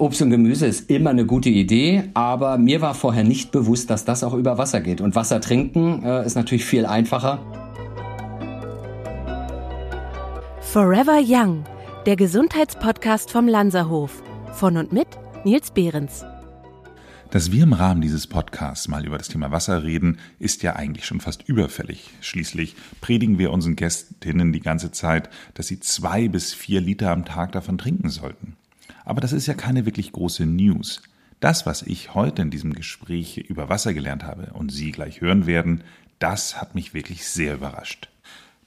Obst und Gemüse ist immer eine gute Idee, aber mir war vorher nicht bewusst, dass das auch über Wasser geht. Und Wasser trinken äh, ist natürlich viel einfacher. Forever Young, der Gesundheitspodcast vom Lanzerhof. Von und mit Nils Behrens. Dass wir im Rahmen dieses Podcasts mal über das Thema Wasser reden, ist ja eigentlich schon fast überfällig. Schließlich predigen wir unseren Gästinnen die ganze Zeit, dass sie zwei bis vier Liter am Tag davon trinken sollten. Aber das ist ja keine wirklich große News. Das, was ich heute in diesem Gespräch über Wasser gelernt habe und Sie gleich hören werden, das hat mich wirklich sehr überrascht.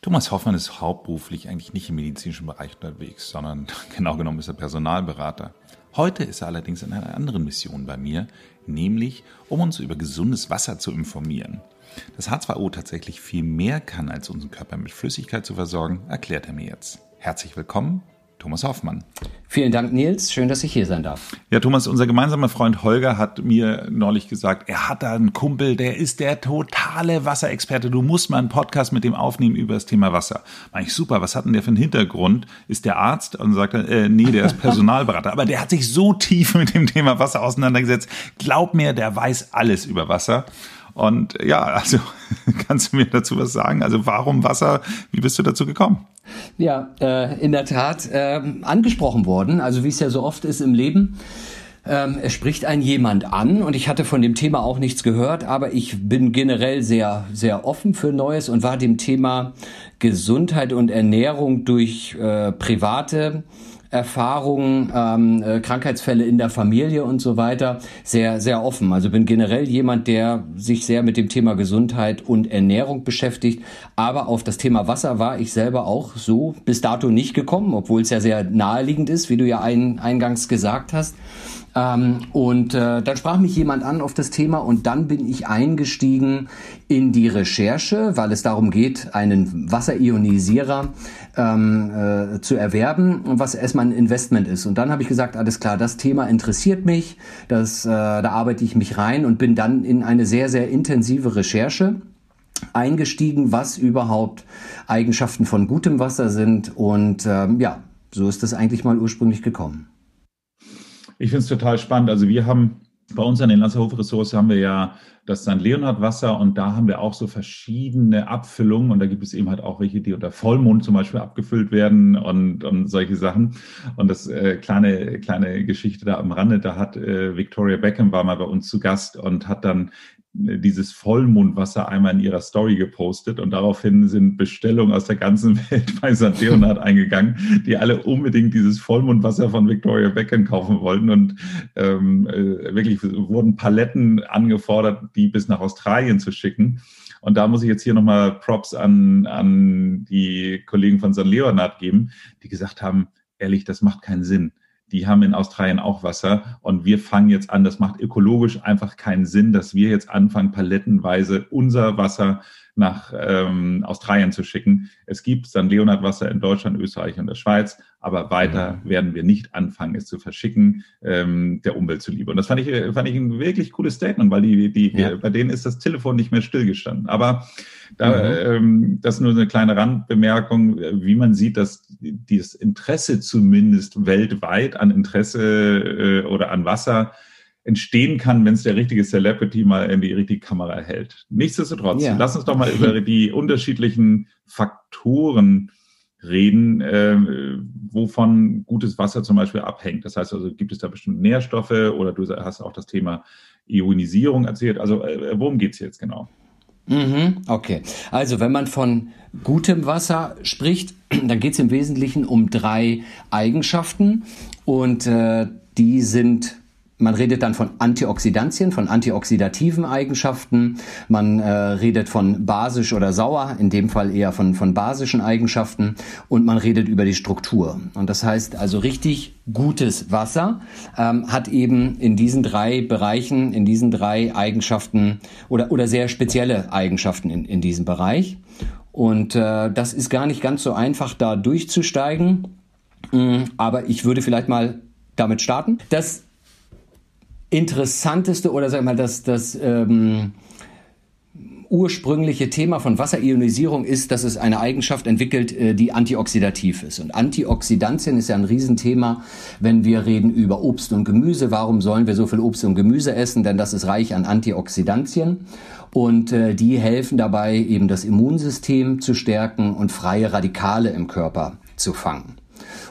Thomas Hoffmann ist hauptberuflich eigentlich nicht im medizinischen Bereich unterwegs, sondern genau genommen ist er Personalberater. Heute ist er allerdings in einer anderen Mission bei mir, nämlich um uns über gesundes Wasser zu informieren. Dass H2O tatsächlich viel mehr kann, als unseren Körper mit Flüssigkeit zu versorgen, erklärt er mir jetzt. Herzlich willkommen Thomas Hoffmann. Vielen Dank, Nils. Schön, dass ich hier sein darf. Ja, Thomas, unser gemeinsamer Freund Holger hat mir neulich gesagt, er hat da einen Kumpel, der ist der totale Wasserexperte. Du musst mal einen Podcast mit dem aufnehmen über das Thema Wasser. Meine ich, super, was hat denn der für einen Hintergrund? Ist der Arzt? Und sagt er, äh, nee, der ist Personalberater. Aber der hat sich so tief mit dem Thema Wasser auseinandergesetzt. Glaub mir, der weiß alles über Wasser. Und ja, also kannst du mir dazu was sagen? Also warum Wasser? Wie bist du dazu gekommen? Ja, äh, in der Tat äh, angesprochen worden. Also wie es ja so oft ist im Leben. Ähm, es spricht ein jemand an und ich hatte von dem Thema auch nichts gehört, aber ich bin generell sehr, sehr offen für Neues und war dem Thema Gesundheit und Ernährung durch äh, private Erfahrungen, ähm, äh, Krankheitsfälle in der Familie und so weiter sehr, sehr offen. Also bin generell jemand, der sich sehr mit dem Thema Gesundheit und Ernährung beschäftigt. Aber auf das Thema Wasser war ich selber auch so bis dato nicht gekommen, obwohl es ja sehr naheliegend ist, wie du ja ein, eingangs gesagt hast. Ähm, und äh, dann sprach mich jemand an auf das Thema und dann bin ich eingestiegen in die Recherche, weil es darum geht, einen Wasserionisierer ähm, äh, zu erwerben, was erstmal ein Investment ist. Und dann habe ich gesagt, alles klar, das Thema interessiert mich, das, äh, da arbeite ich mich rein und bin dann in eine sehr, sehr intensive Recherche eingestiegen, was überhaupt Eigenschaften von gutem Wasser sind. Und ähm, ja, so ist das eigentlich mal ursprünglich gekommen. Ich finde es total spannend. Also wir haben bei uns an den Lanzerhof-Ressource haben wir ja das St. Leonhard-Wasser und da haben wir auch so verschiedene Abfüllungen und da gibt es eben halt auch welche, die unter Vollmond zum Beispiel abgefüllt werden und, und solche Sachen. Und das äh, kleine, kleine Geschichte da am Rande, da hat äh, Victoria Beckham war mal bei uns zu Gast und hat dann dieses Vollmondwasser einmal in ihrer Story gepostet und daraufhin sind Bestellungen aus der ganzen Welt bei St. Leonhard eingegangen, die alle unbedingt dieses Vollmondwasser von Victoria Beckham kaufen wollten und ähm, äh, wirklich wurden Paletten angefordert, die bis nach Australien zu schicken. Und da muss ich jetzt hier nochmal Props an, an die Kollegen von St. Leonhard geben, die gesagt haben, ehrlich, das macht keinen Sinn die haben in Australien auch Wasser. Und wir fangen jetzt an, das macht ökologisch einfach keinen Sinn, dass wir jetzt anfangen, palettenweise unser Wasser nach ähm, Australien zu schicken. Es gibt St. Leonhard Wasser in Deutschland, Österreich und der Schweiz, aber weiter mhm. werden wir nicht anfangen, es zu verschicken, ähm, der Umwelt zuliebe. Und das fand ich, fand ich ein wirklich cooles Statement, weil die, die, ja. bei denen ist das Telefon nicht mehr stillgestanden. Aber da, mhm. ähm, das ist nur eine kleine Randbemerkung, wie man sieht, dass dieses Interesse zumindest weltweit an Interesse äh, oder an Wasser entstehen kann, wenn es der richtige Celebrity mal in die richtige Kamera hält. Nichtsdestotrotz, ja. lass uns doch mal über die unterschiedlichen Faktoren reden, äh, wovon gutes Wasser zum Beispiel abhängt. Das heißt also, gibt es da bestimmte Nährstoffe oder du hast auch das Thema Ionisierung erzählt. Also äh, worum geht's jetzt genau? Mhm, okay. Also wenn man von gutem Wasser spricht, dann geht es im Wesentlichen um drei Eigenschaften und äh, die sind man redet dann von Antioxidantien, von antioxidativen Eigenschaften. Man äh, redet von basisch oder sauer, in dem Fall eher von, von basischen Eigenschaften. Und man redet über die Struktur. Und das heißt also richtig gutes Wasser ähm, hat eben in diesen drei Bereichen, in diesen drei Eigenschaften oder, oder sehr spezielle Eigenschaften in, in diesem Bereich. Und äh, das ist gar nicht ganz so einfach, da durchzusteigen. Mm, aber ich würde vielleicht mal damit starten. Das interessanteste oder sag mal das, das ähm, ursprüngliche Thema von Wasserionisierung ist, dass es eine Eigenschaft entwickelt, äh, die antioxidativ ist. Und Antioxidantien ist ja ein Riesenthema, wenn wir reden über Obst und Gemüse. Warum sollen wir so viel Obst und Gemüse essen? Denn das ist reich an Antioxidantien. Und äh, die helfen dabei, eben das Immunsystem zu stärken und freie Radikale im Körper zu fangen.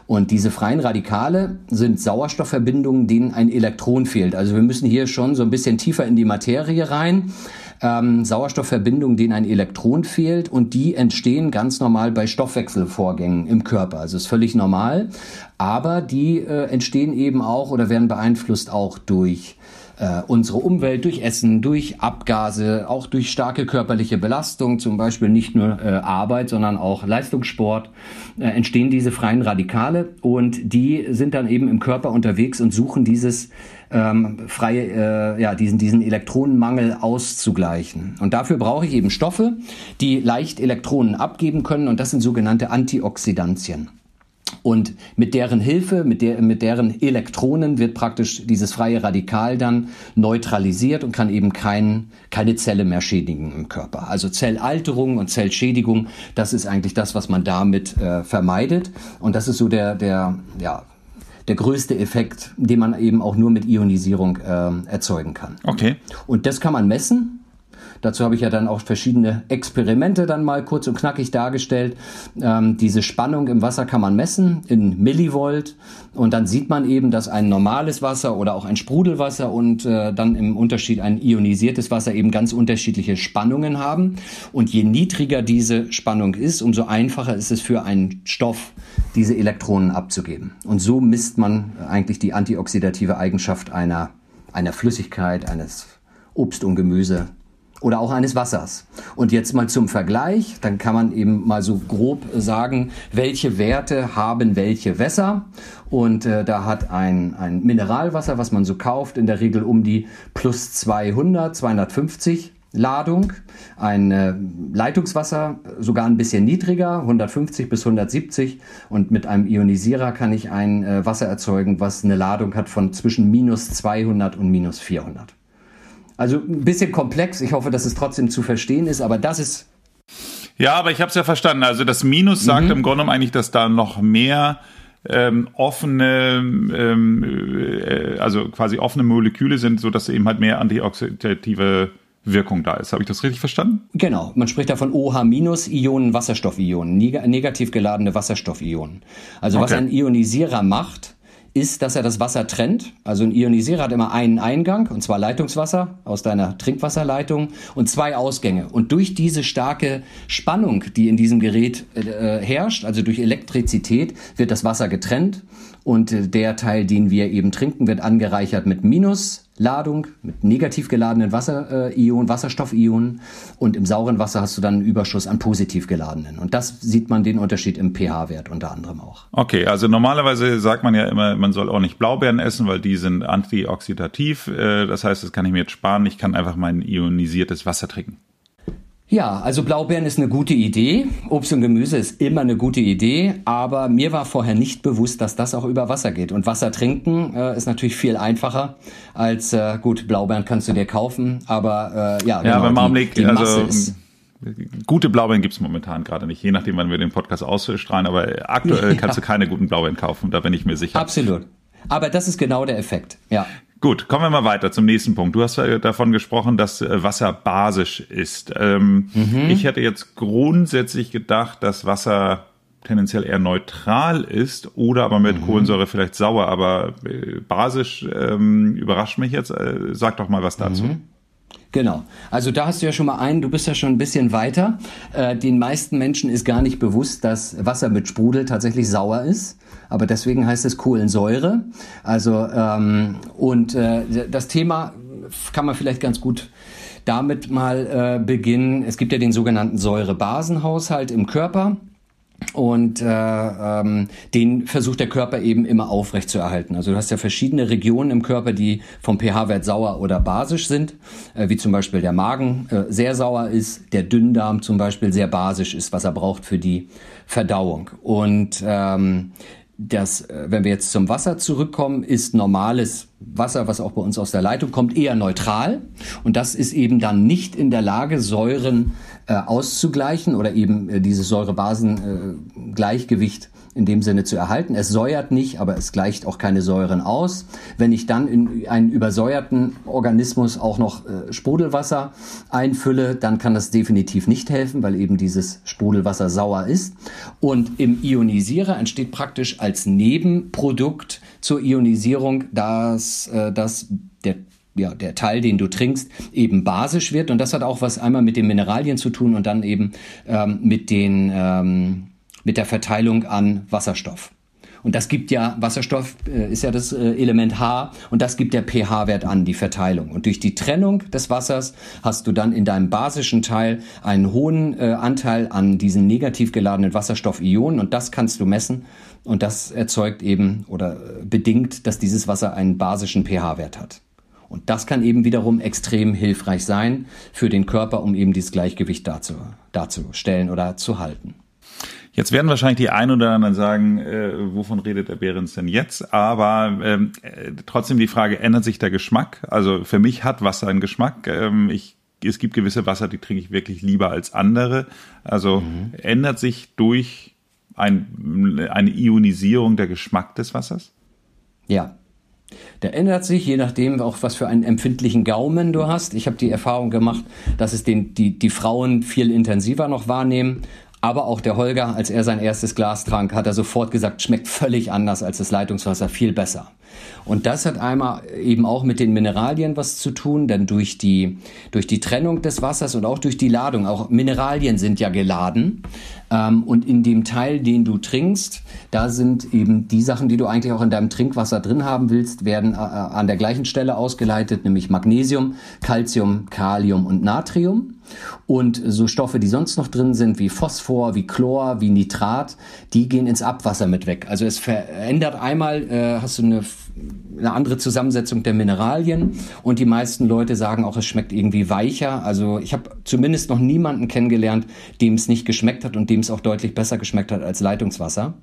Und diese freien Radikale sind Sauerstoffverbindungen, denen ein Elektron fehlt. Also wir müssen hier schon so ein bisschen tiefer in die Materie rein. Ähm, Sauerstoffverbindungen, denen ein Elektron fehlt und die entstehen ganz normal bei Stoffwechselvorgängen im Körper. Also ist völlig normal, aber die äh, entstehen eben auch oder werden beeinflusst auch durch äh, unsere Umwelt durch Essen, durch Abgase, auch durch starke körperliche Belastung, zum Beispiel nicht nur äh, Arbeit, sondern auch Leistungssport, äh, entstehen diese freien Radikale und die sind dann eben im Körper unterwegs und suchen dieses ähm, freie, äh, ja, diesen, diesen Elektronenmangel auszugleichen. Und dafür brauche ich eben Stoffe, die leicht Elektronen abgeben können und das sind sogenannte Antioxidantien. Und mit deren Hilfe, mit, der, mit deren Elektronen wird praktisch dieses freie Radikal dann neutralisiert und kann eben kein, keine Zelle mehr schädigen im Körper. Also Zellalterung und Zellschädigung, das ist eigentlich das, was man damit äh, vermeidet. Und das ist so der, der, ja, der größte Effekt, den man eben auch nur mit Ionisierung äh, erzeugen kann. Okay. Und das kann man messen. Dazu habe ich ja dann auch verschiedene Experimente dann mal kurz und knackig dargestellt. Ähm, diese Spannung im Wasser kann man messen in Millivolt und dann sieht man eben, dass ein normales Wasser oder auch ein Sprudelwasser und äh, dann im Unterschied ein ionisiertes Wasser eben ganz unterschiedliche Spannungen haben. Und je niedriger diese Spannung ist, umso einfacher ist es für einen Stoff, diese Elektronen abzugeben. Und so misst man eigentlich die antioxidative Eigenschaft einer, einer Flüssigkeit, eines Obst und Gemüse oder auch eines Wassers. Und jetzt mal zum Vergleich, dann kann man eben mal so grob sagen, welche Werte haben welche Wässer. Und äh, da hat ein, ein Mineralwasser, was man so kauft, in der Regel um die plus 200, 250 Ladung. Ein äh, Leitungswasser sogar ein bisschen niedriger, 150 bis 170. Und mit einem Ionisierer kann ich ein äh, Wasser erzeugen, was eine Ladung hat von zwischen minus 200 und minus 400. Also ein bisschen komplex. Ich hoffe, dass es trotzdem zu verstehen ist, aber das ist. Ja, aber ich habe es ja verstanden. Also das Minus sagt mhm. im Grunde eigentlich, dass da noch mehr ähm, offene, ähm, äh, also quasi offene Moleküle sind, so dass eben halt mehr antioxidative Wirkung da ist. Habe ich das richtig verstanden? Genau. Man spricht da von OH-Ionen, Wasserstoffionen, neg negativ geladene Wasserstoffionen. Also okay. was ein Ionisierer macht, ist, dass er das Wasser trennt. Also ein Ionisierer hat immer einen Eingang, und zwar Leitungswasser aus deiner Trinkwasserleitung und zwei Ausgänge. Und durch diese starke Spannung, die in diesem Gerät äh, herrscht, also durch Elektrizität, wird das Wasser getrennt und äh, der Teil, den wir eben trinken, wird angereichert mit Minusladung, mit negativ geladenen Wasserionen, Wasserstoffionen und im sauren Wasser hast du dann einen Überschuss an positiv geladenen. Und das sieht man den Unterschied im pH-Wert unter anderem auch. Okay, also normalerweise sagt man ja immer, man soll auch nicht Blaubeeren essen, weil die sind antioxidativ. Äh, das heißt, das kann ich mir jetzt sparen. Ich kann einfach mein ionisiertes Wasser trinken. Ja, also Blaubeeren ist eine gute Idee. Obst und Gemüse ist immer eine gute Idee. Aber mir war vorher nicht bewusst, dass das auch über Wasser geht. Und Wasser trinken äh, ist natürlich viel einfacher als, äh, gut, Blaubeeren kannst du dir kaufen. Aber äh, ja, ja genau, beim die, die Masse also, ist Gute Blaubeeren gibt's momentan gerade nicht, je nachdem, wann wir den Podcast ausstrahlen, aber aktuell kannst ja. du keine guten Blaubeeren kaufen, da bin ich mir sicher. Absolut. Aber das ist genau der Effekt, ja. Gut, kommen wir mal weiter zum nächsten Punkt. Du hast davon gesprochen, dass äh, Wasser basisch ist. Ähm, mhm. Ich hätte jetzt grundsätzlich gedacht, dass Wasser tendenziell eher neutral ist oder aber mit mhm. Kohlensäure vielleicht sauer, aber äh, basisch ähm, überrascht mich jetzt. Äh, sag doch mal was dazu. Mhm. Genau. Also da hast du ja schon mal einen, du bist ja schon ein bisschen weiter. Äh, den meisten Menschen ist gar nicht bewusst, dass Wasser mit Sprudel tatsächlich sauer ist. Aber deswegen heißt es Kohlensäure. Also ähm, und äh, das Thema kann man vielleicht ganz gut damit mal äh, beginnen. Es gibt ja den sogenannten Säurebasenhaushalt im Körper. Und äh, ähm, den versucht der Körper eben immer aufrecht zu erhalten. Also du hast ja verschiedene Regionen im Körper, die vom pH-Wert sauer oder basisch sind, äh, wie zum Beispiel der Magen äh, sehr sauer ist, der Dünndarm zum Beispiel sehr basisch ist, was er braucht für die Verdauung. Und ähm, das, äh, wenn wir jetzt zum Wasser zurückkommen, ist normales Wasser, was auch bei uns aus der Leitung kommt, eher neutral. Und das ist eben dann nicht in der Lage, Säuren äh, auszugleichen oder eben äh, dieses Säure-Basen-Gleichgewicht in dem Sinne zu erhalten. Es säuert nicht, aber es gleicht auch keine Säuren aus. Wenn ich dann in einen übersäuerten Organismus auch noch äh, Sprudelwasser einfülle, dann kann das definitiv nicht helfen, weil eben dieses Sprudelwasser sauer ist. Und im Ionisierer entsteht praktisch als Nebenprodukt zur Ionisierung, dass, äh, der ja, der Teil, den du trinkst, eben basisch wird. Und das hat auch was einmal mit den Mineralien zu tun und dann eben ähm, mit den ähm, mit der Verteilung an Wasserstoff. Und das gibt ja, Wasserstoff äh, ist ja das äh, Element H und das gibt der pH-Wert an, die Verteilung. Und durch die Trennung des Wassers hast du dann in deinem basischen Teil einen hohen äh, Anteil an diesen negativ geladenen Wasserstoffionen und das kannst du messen und das erzeugt eben oder äh, bedingt, dass dieses Wasser einen basischen pH-Wert hat. Und das kann eben wiederum extrem hilfreich sein für den Körper, um eben dieses Gleichgewicht dazu, darzustellen oder zu halten. Jetzt werden wahrscheinlich die einen oder anderen sagen, äh, wovon redet der Behrens denn jetzt? Aber ähm, äh, trotzdem die Frage, ändert sich der Geschmack? Also für mich hat Wasser einen Geschmack. Ähm, ich, es gibt gewisse Wasser, die trinke ich wirklich lieber als andere. Also mhm. ändert sich durch ein, eine Ionisierung der Geschmack des Wassers? Ja, der ändert sich, je nachdem auch, was für einen empfindlichen Gaumen du hast. Ich habe die Erfahrung gemacht, dass es den, die, die Frauen viel intensiver noch wahrnehmen. Aber auch der Holger, als er sein erstes Glas trank, hat er sofort gesagt, schmeckt völlig anders als das Leitungswasser, viel besser. Und das hat einmal eben auch mit den Mineralien was zu tun, denn durch die, durch die Trennung des Wassers und auch durch die Ladung, auch Mineralien sind ja geladen. Ähm, und in dem Teil, den du trinkst, da sind eben die Sachen, die du eigentlich auch in deinem Trinkwasser drin haben willst, werden äh, an der gleichen Stelle ausgeleitet, nämlich Magnesium, Calcium, Kalium und Natrium. Und so Stoffe, die sonst noch drin sind, wie Phosphor, wie Chlor, wie Nitrat, die gehen ins Abwasser mit weg. Also es verändert einmal, äh, hast du eine eine andere Zusammensetzung der Mineralien und die meisten Leute sagen auch, es schmeckt irgendwie weicher. Also ich habe zumindest noch niemanden kennengelernt, dem es nicht geschmeckt hat und dem es auch deutlich besser geschmeckt hat als Leitungswasser.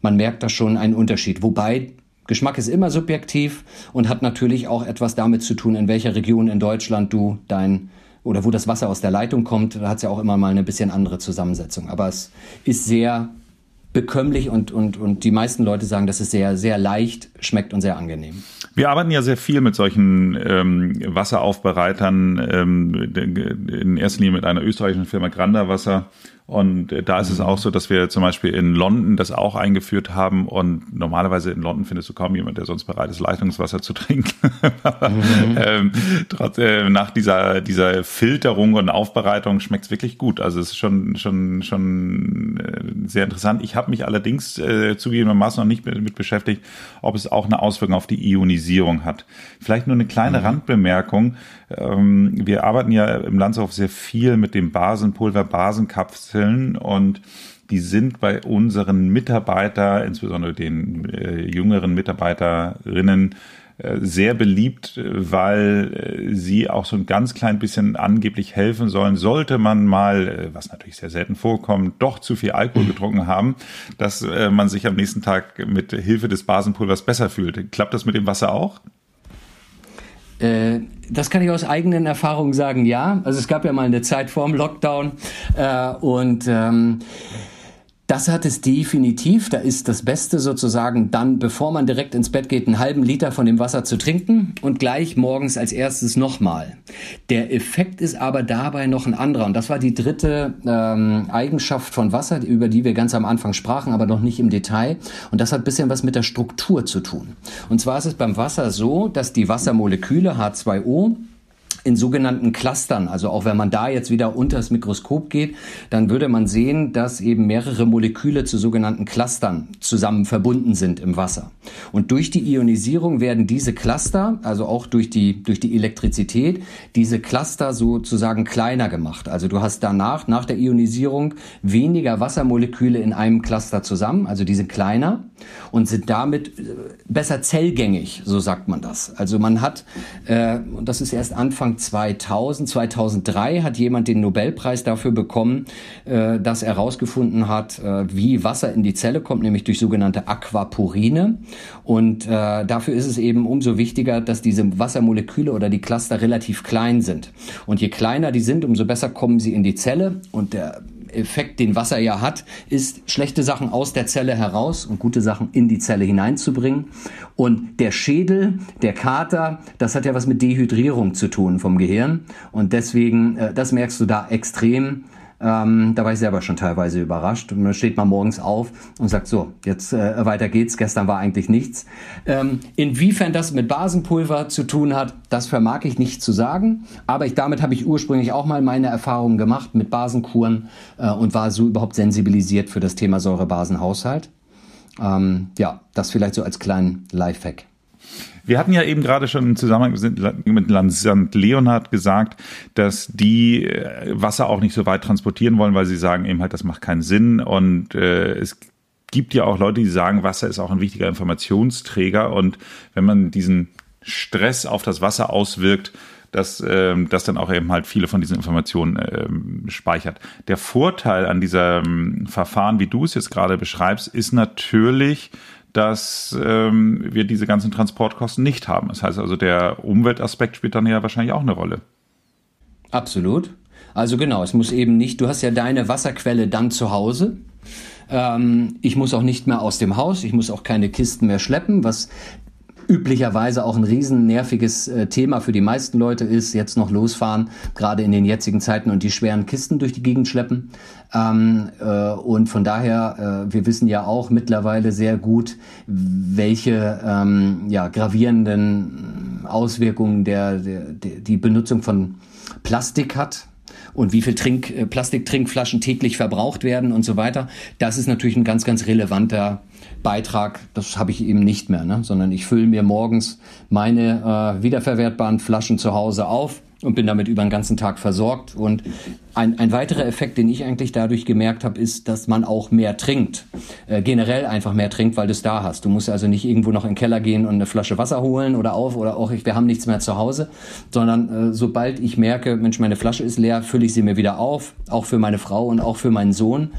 Man merkt da schon einen Unterschied. Wobei Geschmack ist immer subjektiv und hat natürlich auch etwas damit zu tun, in welcher Region in Deutschland du dein oder wo das Wasser aus der Leitung kommt. Da hat es ja auch immer mal eine bisschen andere Zusammensetzung. Aber es ist sehr bekömmlich und, und, und die meisten Leute sagen, dass es sehr, sehr leicht schmeckt und sehr angenehm. Wir arbeiten ja sehr viel mit solchen ähm, Wasseraufbereitern, ähm, in erster Linie mit einer österreichischen Firma Granda Wasser und äh, da ist es auch so, dass wir zum Beispiel in London das auch eingeführt haben. Und normalerweise in London findest du kaum jemand, der sonst bereit ist, Leitungswasser zu trinken. mhm. ähm, trotz, äh, nach dieser, dieser Filterung und Aufbereitung schmeckt es wirklich gut. Also es ist schon, schon, schon äh, sehr interessant. Ich habe mich allerdings äh, zugegebenermaßen noch nicht mit, mit, beschäftigt, ob es auch eine Auswirkung auf die Ionisierung hat. Vielleicht nur eine kleine mhm. Randbemerkung. Ähm, wir arbeiten ja im Landshof sehr viel mit dem Basenpulver, Basenkapseln und die sind bei unseren Mitarbeiter, insbesondere den äh, jüngeren Mitarbeiterinnen, äh, sehr beliebt, weil äh, sie auch so ein ganz klein bisschen angeblich helfen sollen, sollte man mal, äh, was natürlich sehr selten vorkommt, doch zu viel Alkohol getrunken haben, dass man sich am nächsten Tag mit Hilfe des Basenpulvers besser fühlt. Klappt das mit dem Wasser auch? Äh, das kann ich aus eigenen Erfahrungen sagen, ja. Also es gab ja mal eine Zeit vor dem Lockdown äh, und ähm, das hat es definitiv. Da ist das Beste sozusagen dann, bevor man direkt ins Bett geht, einen halben Liter von dem Wasser zu trinken und gleich morgens als erstes nochmal. Der Effekt ist aber dabei noch ein anderer. Und das war die dritte ähm, Eigenschaft von Wasser, über die wir ganz am Anfang sprachen, aber noch nicht im Detail. Und das hat bisschen was mit der Struktur zu tun. Und zwar ist es beim Wasser so, dass die Wassermoleküle H2O in sogenannten Clustern. Also auch wenn man da jetzt wieder unter das Mikroskop geht, dann würde man sehen, dass eben mehrere Moleküle zu sogenannten Clustern zusammen verbunden sind im Wasser. Und durch die Ionisierung werden diese Cluster, also auch durch die, durch die Elektrizität, diese Cluster sozusagen kleiner gemacht. Also du hast danach, nach der Ionisierung, weniger Wassermoleküle in einem Cluster zusammen, also die sind kleiner und sind damit äh, besser zellgängig, so sagt man das. Also man hat, äh, und das ist erst Anfang Anfang 2000, 2003 hat jemand den Nobelpreis dafür bekommen, äh, dass er herausgefunden hat, äh, wie Wasser in die Zelle kommt, nämlich durch sogenannte Aquaporine. Und äh, dafür ist es eben umso wichtiger, dass diese Wassermoleküle oder die Cluster relativ klein sind. Und je kleiner die sind, umso besser kommen sie in die Zelle. Und der Effekt, den Wasser ja hat, ist, schlechte Sachen aus der Zelle heraus und gute Sachen in die Zelle hineinzubringen. Und der Schädel, der Kater, das hat ja was mit Dehydrierung zu tun vom Gehirn. Und deswegen, äh, das merkst du da extrem. Ähm, da war ich selber schon teilweise überrascht. Und dann steht man morgens auf und sagt so, jetzt äh, weiter geht's. Gestern war eigentlich nichts. Ähm, inwiefern das mit Basenpulver zu tun hat, das vermag ich nicht zu sagen. Aber ich, damit habe ich ursprünglich auch mal meine Erfahrungen gemacht mit Basenkuren äh, und war so überhaupt sensibilisiert für das Thema Säurebasenhaushalt. Ähm, ja, das vielleicht so als kleinen Lifehack. Wir hatten ja eben gerade schon im Zusammenhang mit Land Leonhard gesagt, dass die äh, Wasser auch nicht so weit transportieren wollen, weil sie sagen eben halt, das macht keinen Sinn. Und äh, es gibt ja auch Leute, die sagen, Wasser ist auch ein wichtiger Informationsträger. Und wenn man diesen Stress auf das Wasser auswirkt, dass ähm, das dann auch eben halt viele von diesen Informationen ähm, speichert. Der Vorteil an diesem Verfahren, wie du es jetzt gerade beschreibst, ist natürlich, dass ähm, wir diese ganzen Transportkosten nicht haben. Das heißt also, der Umweltaspekt spielt dann ja wahrscheinlich auch eine Rolle. Absolut. Also genau, es muss eben nicht, du hast ja deine Wasserquelle dann zu Hause. Ähm, ich muss auch nicht mehr aus dem Haus, ich muss auch keine Kisten mehr schleppen, was üblicherweise auch ein riesen nerviges äh, Thema für die meisten Leute ist, jetzt noch losfahren, gerade in den jetzigen Zeiten und die schweren Kisten durch die Gegend schleppen. Ähm, äh, und von daher, äh, wir wissen ja auch mittlerweile sehr gut, welche ähm, ja, gravierenden Auswirkungen der, der, der, die Benutzung von Plastik hat und wie viel Trink, äh, Plastiktrinkflaschen täglich verbraucht werden und so weiter. Das ist natürlich ein ganz, ganz relevanter Beitrag. Das habe ich eben nicht mehr, ne? sondern ich fülle mir morgens meine äh, wiederverwertbaren Flaschen zu Hause auf und bin damit über den ganzen Tag versorgt. Und ein, ein weiterer Effekt, den ich eigentlich dadurch gemerkt habe, ist, dass man auch mehr trinkt. Äh, generell einfach mehr trinkt, weil du es da hast. Du musst also nicht irgendwo noch in den Keller gehen und eine Flasche Wasser holen oder auf oder auch wir haben nichts mehr zu Hause, sondern äh, sobald ich merke, Mensch, meine Flasche ist leer, fülle ich sie mir wieder auf, auch für meine Frau und auch für meinen Sohn.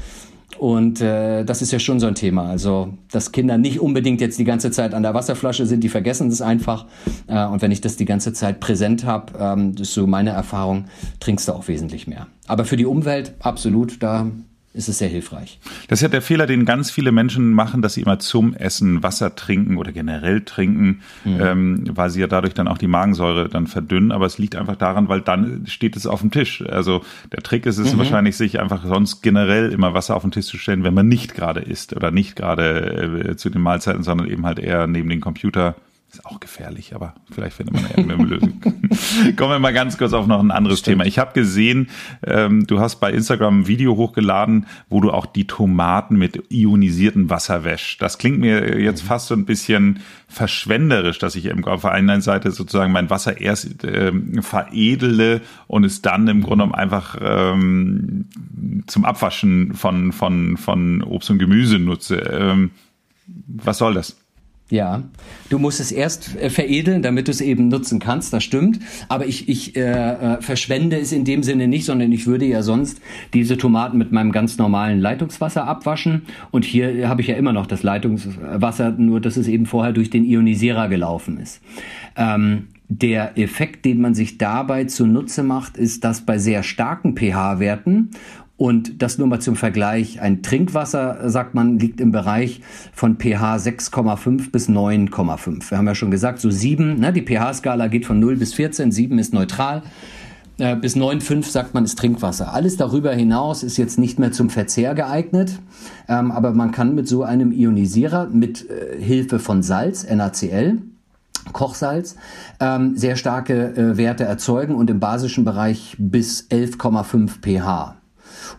Und äh, das ist ja schon so ein Thema. Also, dass Kinder nicht unbedingt jetzt die ganze Zeit an der Wasserflasche sind, die vergessen das einfach. Äh, und wenn ich das die ganze Zeit präsent habe, ähm, das ist so meine Erfahrung, trinkst du auch wesentlich mehr. Aber für die Umwelt absolut, da ist es sehr hilfreich. Das ist ja der Fehler, den ganz viele Menschen machen, dass sie immer zum Essen Wasser trinken oder generell trinken, mhm. ähm, weil sie ja dadurch dann auch die Magensäure dann verdünnen. Aber es liegt einfach daran, weil dann steht es auf dem Tisch. Also der Trick ist es mhm. wahrscheinlich, sich einfach sonst generell immer Wasser auf den Tisch zu stellen, wenn man nicht gerade isst oder nicht gerade äh, zu den Mahlzeiten, sondern eben halt eher neben den Computer ist auch gefährlich, aber vielleicht findet man irgendeine Lösung. Kommen wir mal ganz kurz auf noch ein anderes Stimmt. Thema. Ich habe gesehen, ähm, du hast bei Instagram ein Video hochgeladen, wo du auch die Tomaten mit ionisiertem Wasser wäschst. Das klingt mir jetzt mhm. fast so ein bisschen verschwenderisch, dass ich auf der einen Seite sozusagen mein Wasser erst ähm, veredele und es dann im Grunde genommen einfach ähm, zum Abwaschen von, von, von Obst und Gemüse nutze. Ähm, was soll das? Ja, du musst es erst äh, veredeln, damit du es eben nutzen kannst, das stimmt. Aber ich, ich äh, äh, verschwende es in dem Sinne nicht, sondern ich würde ja sonst diese Tomaten mit meinem ganz normalen Leitungswasser abwaschen. Und hier habe ich ja immer noch das Leitungswasser, nur dass es eben vorher durch den Ionisierer gelaufen ist. Ähm, der Effekt, den man sich dabei zunutze macht, ist, dass bei sehr starken pH-Werten und das nur mal zum Vergleich. Ein Trinkwasser, sagt man, liegt im Bereich von pH 6,5 bis 9,5. Wir haben ja schon gesagt, so 7, ne, die pH-Skala geht von 0 bis 14, 7 ist neutral. Äh, bis 9,5 sagt man ist Trinkwasser. Alles darüber hinaus ist jetzt nicht mehr zum Verzehr geeignet, ähm, aber man kann mit so einem Ionisierer mit äh, Hilfe von Salz, NaCl, Kochsalz, ähm, sehr starke äh, Werte erzeugen und im basischen Bereich bis 11,5 pH.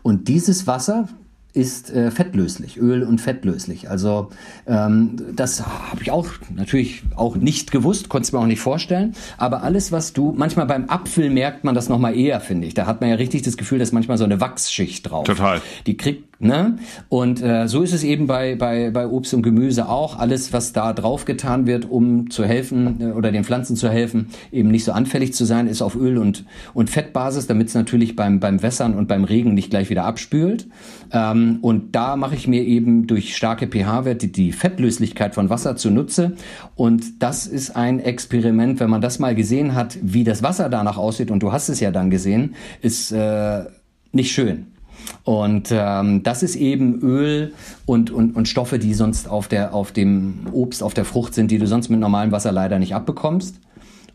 Und dieses Wasser ist äh, fettlöslich, Öl- und fettlöslich. Also ähm, das habe ich auch natürlich auch nicht gewusst, konnte es mir auch nicht vorstellen. Aber alles, was du, manchmal beim Apfel merkt man das nochmal eher, finde ich. Da hat man ja richtig das Gefühl, dass manchmal so eine Wachsschicht drauf. Total. Die kriegt Ne? Und äh, so ist es eben bei, bei, bei Obst und Gemüse auch. Alles, was da drauf getan wird, um zu helfen äh, oder den Pflanzen zu helfen, eben nicht so anfällig zu sein, ist auf Öl- und, und Fettbasis, damit es natürlich beim, beim Wässern und beim Regen nicht gleich wieder abspült. Ähm, und da mache ich mir eben durch starke pH-Werte die Fettlöslichkeit von Wasser zunutze. Und das ist ein Experiment, wenn man das mal gesehen hat, wie das Wasser danach aussieht, und du hast es ja dann gesehen, ist äh, nicht schön. Und ähm, das ist eben Öl und, und, und Stoffe, die sonst auf, der, auf dem Obst, auf der Frucht sind, die du sonst mit normalem Wasser leider nicht abbekommst.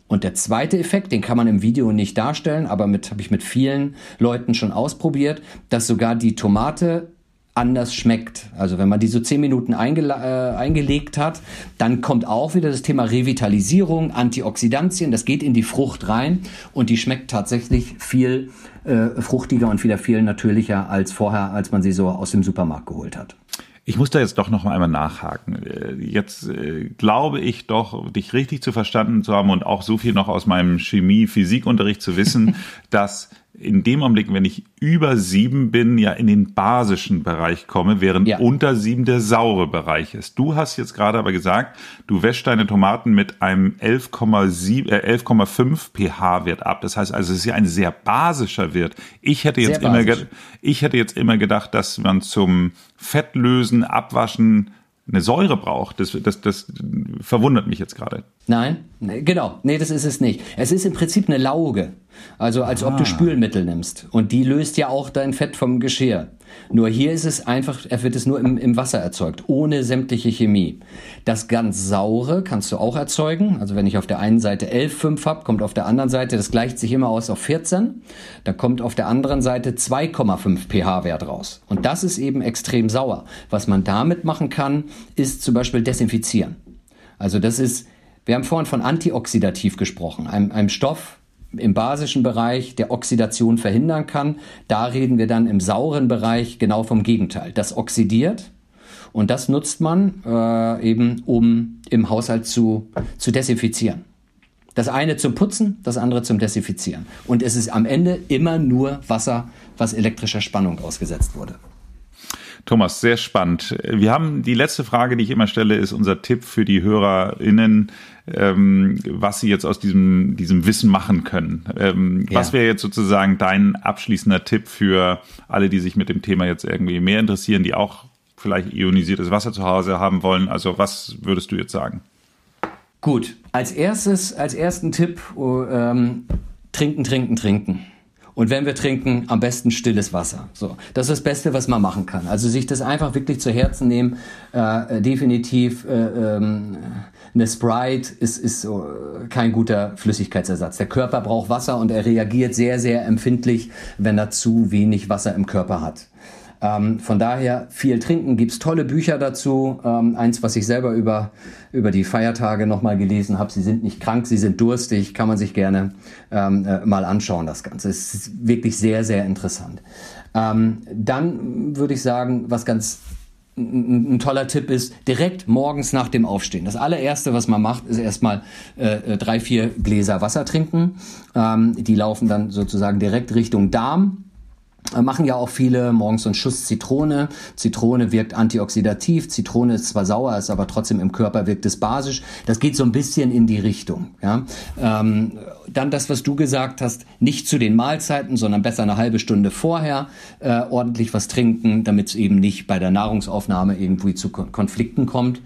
Und der zweite Effekt, den kann man im Video nicht darstellen, aber mit habe ich mit vielen Leuten schon ausprobiert, dass sogar die Tomate anders schmeckt. Also wenn man die so zehn Minuten einge äh, eingelegt hat, dann kommt auch wieder das Thema Revitalisierung, Antioxidantien, das geht in die Frucht rein und die schmeckt tatsächlich viel äh, fruchtiger und wieder viel natürlicher als vorher, als man sie so aus dem Supermarkt geholt hat. Ich muss da jetzt doch noch einmal nachhaken. Äh, jetzt äh, glaube ich doch, dich richtig zu verstanden zu haben und auch so viel noch aus meinem Chemie-Physikunterricht zu wissen, dass in dem Augenblick, wenn ich über sieben bin, ja in den basischen Bereich komme, während ja. unter sieben der saure Bereich ist. Du hast jetzt gerade aber gesagt, du wäschst deine Tomaten mit einem 11,5 äh, 11 pH-Wert ab. Das heißt also, es ist ja ein sehr basischer Wert. Ich hätte jetzt immer, ich hätte jetzt immer gedacht, dass man zum Fettlösen, Abwaschen eine Säure braucht. Das, das, das verwundert mich jetzt gerade. Nein, genau. Nee, das ist es nicht. Es ist im Prinzip eine Lauge. Also als ah. ob du ah. Spülmittel nimmst. Und die löst ja auch dein Fett vom Geschirr. Nur hier ist es einfach, er wird es nur im, im Wasser erzeugt, ohne sämtliche Chemie. Das ganz saure kannst du auch erzeugen. Also wenn ich auf der einen Seite 11,5 habe, kommt auf der anderen Seite, das gleicht sich immer aus auf 14, dann kommt auf der anderen Seite 2,5 pH-Wert raus. Und das ist eben extrem sauer. Was man damit machen kann, ist zum Beispiel desinfizieren. Also das ist, wir haben vorhin von antioxidativ gesprochen, einem, einem Stoff, im basischen Bereich der Oxidation verhindern kann. Da reden wir dann im sauren Bereich genau vom Gegenteil. Das oxidiert und das nutzt man äh, eben, um im Haushalt zu, zu desinfizieren. Das eine zum Putzen, das andere zum Desinfizieren. Und es ist am Ende immer nur Wasser, was elektrischer Spannung ausgesetzt wurde. Thomas, sehr spannend. Wir haben die letzte Frage, die ich immer stelle, ist unser Tipp für die HörerInnen, ähm, was sie jetzt aus diesem, diesem Wissen machen können. Ähm, ja. Was wäre jetzt sozusagen dein abschließender Tipp für alle, die sich mit dem Thema jetzt irgendwie mehr interessieren, die auch vielleicht ionisiertes Wasser zu Hause haben wollen? Also was würdest du jetzt sagen? Gut, als erstes, als ersten Tipp, oh, ähm, trinken, trinken, trinken. Und wenn wir trinken, am besten stilles Wasser. So, das ist das Beste, was man machen kann. Also sich das einfach wirklich zu Herzen nehmen. Äh, definitiv äh, ähm, eine Sprite ist, ist äh, kein guter Flüssigkeitsersatz. Der Körper braucht Wasser und er reagiert sehr, sehr empfindlich, wenn er zu wenig Wasser im Körper hat. Ähm, von daher viel trinken, gibt's tolle Bücher dazu. Ähm, eins, was ich selber über, über die Feiertage nochmal gelesen habe. Sie sind nicht krank, sie sind durstig, kann man sich gerne ähm, äh, mal anschauen, das Ganze. Es ist wirklich sehr, sehr interessant. Ähm, dann würde ich sagen, was ganz ein, ein, toller Tipp ist, direkt morgens nach dem Aufstehen. Das allererste, was man macht, ist erstmal äh, äh drei, vier Gläser Wasser trinken. Ähm, die laufen dann sozusagen direkt Richtung Darm. Äh, machen ja auch viele morgens einen Schuss Zitrone. Zitrone wirkt antioxidativ. Zitrone ist zwar sauer, ist aber trotzdem im Körper wirkt es basisch. Das geht so ein bisschen in die Richtung. Ja? Ähm, dann das, was du gesagt hast, nicht zu den Mahlzeiten, sondern besser eine halbe Stunde vorher äh, ordentlich was trinken, damit es eben nicht bei der Nahrungsaufnahme irgendwie zu Konflikten kommt.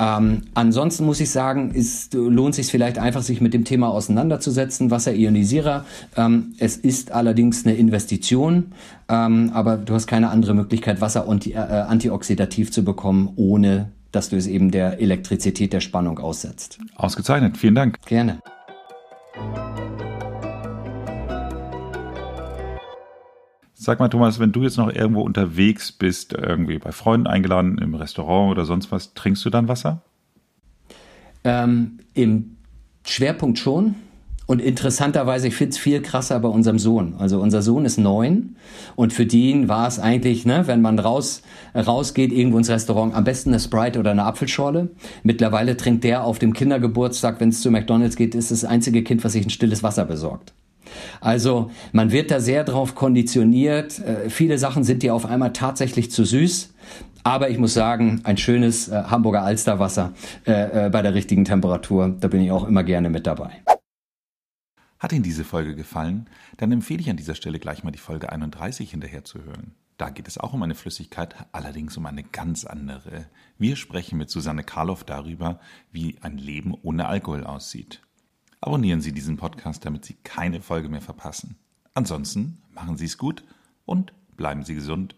Ähm, ansonsten muss ich sagen, ist, lohnt sich vielleicht einfach, sich mit dem Thema auseinanderzusetzen, Wasserionisierer. Ähm, es ist allerdings eine Investition, ähm, aber du hast keine andere Möglichkeit, Wasser anti, äh, antioxidativ zu bekommen, ohne dass du es eben der Elektrizität der Spannung aussetzt. Ausgezeichnet, vielen Dank. Gerne. Sag mal, Thomas, wenn du jetzt noch irgendwo unterwegs bist, irgendwie bei Freunden eingeladen, im Restaurant oder sonst was, trinkst du dann Wasser? Ähm, Im Schwerpunkt schon. Und interessanterweise, ich finde es viel krasser bei unserem Sohn. Also unser Sohn ist neun und für den war es eigentlich, ne, wenn man raus, rausgeht, irgendwo ins Restaurant, am besten eine Sprite oder eine Apfelschorle. Mittlerweile trinkt der auf dem Kindergeburtstag, wenn es zu McDonalds geht, ist das einzige Kind, was sich ein stilles Wasser besorgt. Also man wird da sehr drauf konditioniert. Äh, viele Sachen sind dir auf einmal tatsächlich zu süß. Aber ich muss sagen, ein schönes äh, Hamburger Alsterwasser äh, äh, bei der richtigen Temperatur, da bin ich auch immer gerne mit dabei. Hat Ihnen diese Folge gefallen? Dann empfehle ich an dieser Stelle gleich mal die Folge 31 hinterher zu hören. Da geht es auch um eine Flüssigkeit, allerdings um eine ganz andere. Wir sprechen mit Susanne Karloff darüber, wie ein Leben ohne Alkohol aussieht. Abonnieren Sie diesen Podcast, damit Sie keine Folge mehr verpassen. Ansonsten machen Sie es gut und bleiben Sie gesund.